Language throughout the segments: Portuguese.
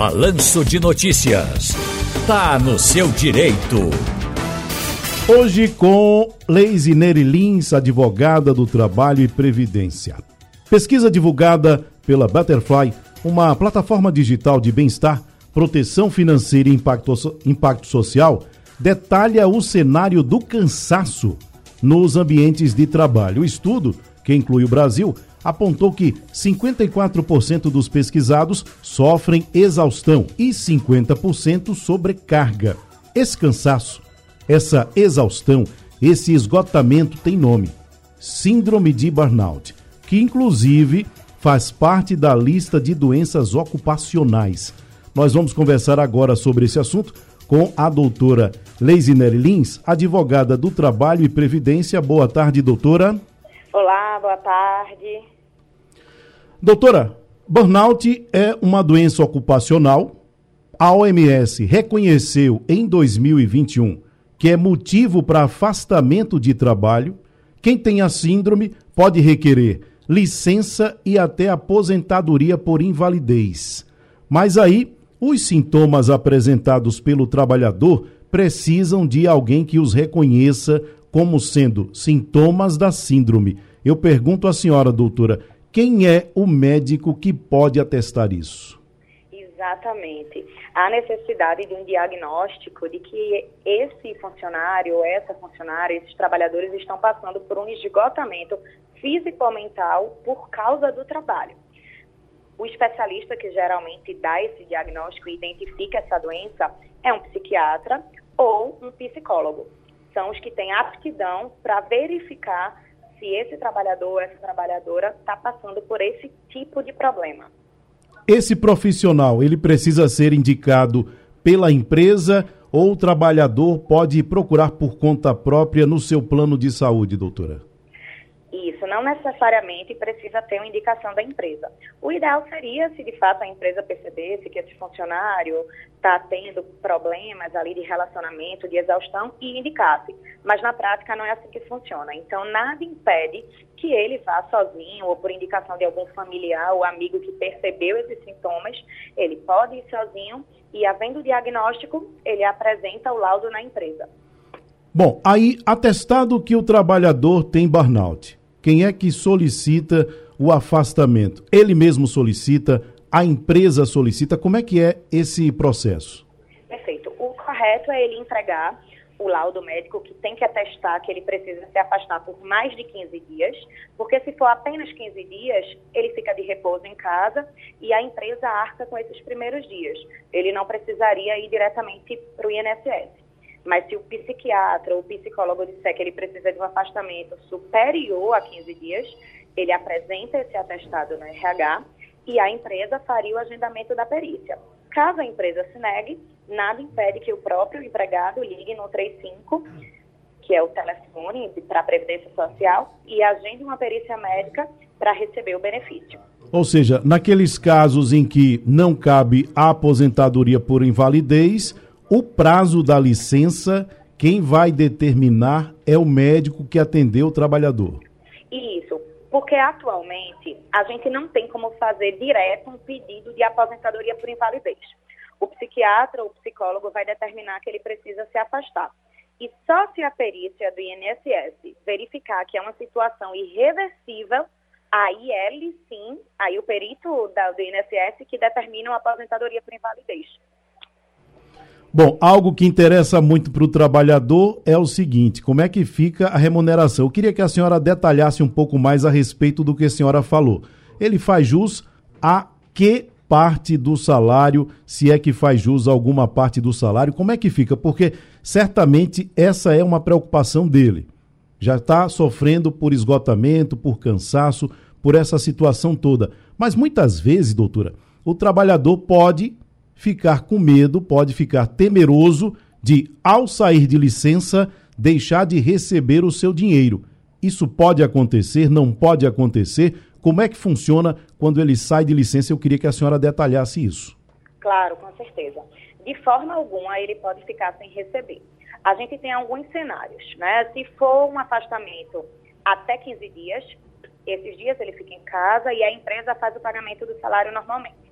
Balanço de Notícias. Tá no seu direito. Hoje com Leisineri Lins, advogada do Trabalho e Previdência. Pesquisa divulgada pela Butterfly, uma plataforma digital de bem-estar, proteção financeira e impacto, impacto social, detalha o cenário do cansaço nos ambientes de trabalho. O estudo, que inclui o Brasil, apontou que 54% dos pesquisados sofrem exaustão e 50% sobrecarga. Esse cansaço, essa exaustão, esse esgotamento tem nome: Síndrome de Burnout, que inclusive faz parte da lista de doenças ocupacionais. Nós vamos conversar agora sobre esse assunto com a doutora Leisineri Lins, advogada do Trabalho e Previdência. Boa tarde, doutora. Olá, boa tarde. Doutora, burnout é uma doença ocupacional. A OMS reconheceu em 2021 que é motivo para afastamento de trabalho. Quem tem a síndrome pode requerer licença e até aposentadoria por invalidez. Mas aí, os sintomas apresentados pelo trabalhador precisam de alguém que os reconheça como sendo sintomas da síndrome. Eu pergunto à senhora, doutora, quem é o médico que pode atestar isso? Exatamente. Há necessidade de um diagnóstico de que esse funcionário, essa funcionária, esses trabalhadores estão passando por um esgotamento físico-mental por causa do trabalho. O especialista que geralmente dá esse diagnóstico e identifica essa doença é um psiquiatra ou um psicólogo são os que têm aptidão para verificar se esse trabalhador ou essa trabalhadora está passando por esse tipo de problema. Esse profissional, ele precisa ser indicado pela empresa ou o trabalhador pode procurar por conta própria no seu plano de saúde, doutora? Não necessariamente precisa ter uma indicação da empresa. O ideal seria se de fato a empresa percebesse que esse funcionário está tendo problemas ali de relacionamento, de exaustão e indicasse. Mas na prática não é assim que funciona. Então nada impede que ele vá sozinho ou por indicação de algum familiar ou amigo que percebeu esses sintomas, ele pode ir sozinho e havendo o diagnóstico, ele apresenta o laudo na empresa. Bom, aí atestado que o trabalhador tem burnout quem é que solicita o afastamento? Ele mesmo solicita? A empresa solicita? Como é que é esse processo? Perfeito. O correto é ele entregar o laudo médico que tem que atestar que ele precisa se afastar por mais de 15 dias, porque se for apenas 15 dias, ele fica de repouso em casa e a empresa arca com esses primeiros dias. Ele não precisaria ir diretamente para o INSS. Mas se o psiquiatra ou o psicólogo disser que ele precisa de um afastamento superior a 15 dias, ele apresenta esse atestado no RH e a empresa faria o agendamento da perícia. Caso a empresa se negue, nada impede que o próprio empregado ligue no 35, que é o telefone para a Previdência Social, e agende uma perícia médica para receber o benefício. Ou seja, naqueles casos em que não cabe a aposentadoria por invalidez, o prazo da licença, quem vai determinar é o médico que atendeu o trabalhador. Isso, porque atualmente a gente não tem como fazer direto um pedido de aposentadoria por invalidez. O psiquiatra ou psicólogo vai determinar que ele precisa se afastar. E só se a perícia do INSS verificar que é uma situação irreversível, aí ele sim, aí o perito da, do INSS que determina uma aposentadoria por invalidez. Bom, algo que interessa muito para o trabalhador é o seguinte: como é que fica a remuneração? Eu queria que a senhora detalhasse um pouco mais a respeito do que a senhora falou. Ele faz jus a que parte do salário, se é que faz jus a alguma parte do salário, como é que fica? Porque certamente essa é uma preocupação dele. Já está sofrendo por esgotamento, por cansaço, por essa situação toda. Mas muitas vezes, doutora, o trabalhador pode ficar com medo, pode ficar temeroso de, ao sair de licença, deixar de receber o seu dinheiro. Isso pode acontecer, não pode acontecer? Como é que funciona quando ele sai de licença? Eu queria que a senhora detalhasse isso. Claro, com certeza. De forma alguma, ele pode ficar sem receber. A gente tem alguns cenários, né? Se for um afastamento até 15 dias, esses dias ele fica em casa e a empresa faz o pagamento do salário normalmente.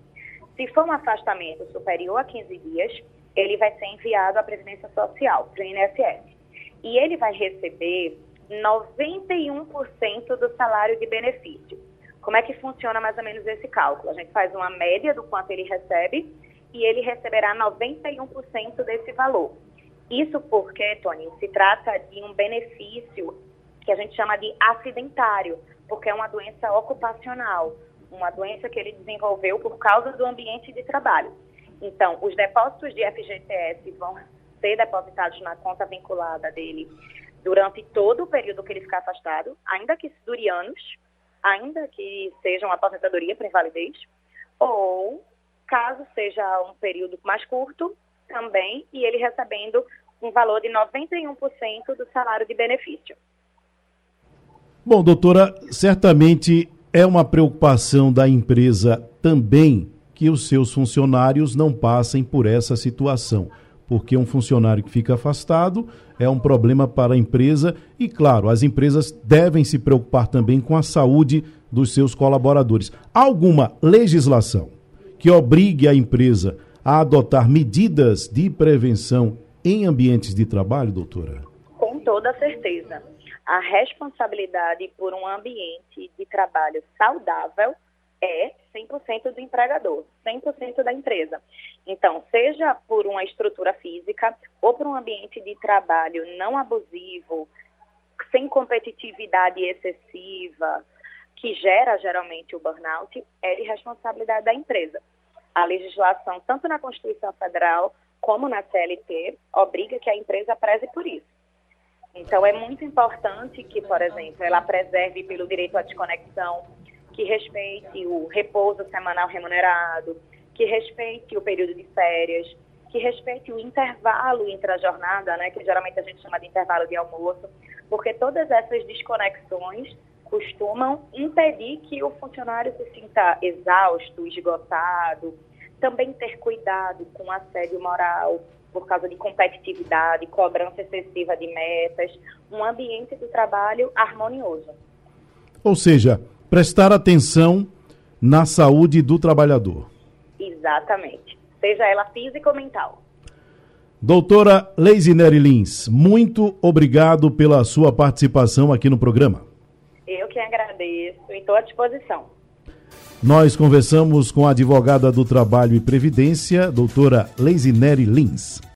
Se for um afastamento superior a 15 dias, ele vai ser enviado à Previdência Social, para o INSS. E ele vai receber 91% do salário de benefício. Como é que funciona mais ou menos esse cálculo? A gente faz uma média do quanto ele recebe e ele receberá 91% desse valor. Isso porque, Tony, se trata de um benefício que a gente chama de acidentário, porque é uma doença ocupacional, uma doença que ele desenvolveu por causa do ambiente de trabalho. Então, os depósitos de FGTS vão ser depositados na conta vinculada dele durante todo o período que ele ficar afastado, ainda que dure anos, ainda que seja uma aposentadoria para invalidez, ou caso seja um período mais curto, também, e ele recebendo um valor de 91% do salário de benefício. Bom, doutora, certamente é uma preocupação da empresa também que os seus funcionários não passem por essa situação, porque um funcionário que fica afastado é um problema para a empresa e, claro, as empresas devem se preocupar também com a saúde dos seus colaboradores. Alguma legislação que obrigue a empresa a adotar medidas de prevenção em ambientes de trabalho, doutora? Toda certeza. A responsabilidade por um ambiente de trabalho saudável é 100% do empregador, 100% da empresa. Então, seja por uma estrutura física ou por um ambiente de trabalho não abusivo, sem competitividade excessiva, que gera geralmente o burnout, é de responsabilidade da empresa. A legislação, tanto na Constituição Federal como na CLT, obriga que a empresa preze por isso. Então, é muito importante que, por exemplo, ela preserve pelo direito à desconexão que respeite o repouso semanal remunerado, que respeite o período de férias, que respeite o intervalo entre a jornada, né, que geralmente a gente chama de intervalo de almoço, porque todas essas desconexões costumam impedir que o funcionário se sinta exausto, esgotado, também ter cuidado com assédio moral, por causa de competitividade, cobrança excessiva de metas, um ambiente de trabalho harmonioso. Ou seja, prestar atenção na saúde do trabalhador. Exatamente. Seja ela física ou mental. Doutora Leisineri Lins, muito obrigado pela sua participação aqui no programa. Eu que agradeço e estou à disposição. Nós conversamos com a advogada do Trabalho e Previdência, doutora Leisineri Lins.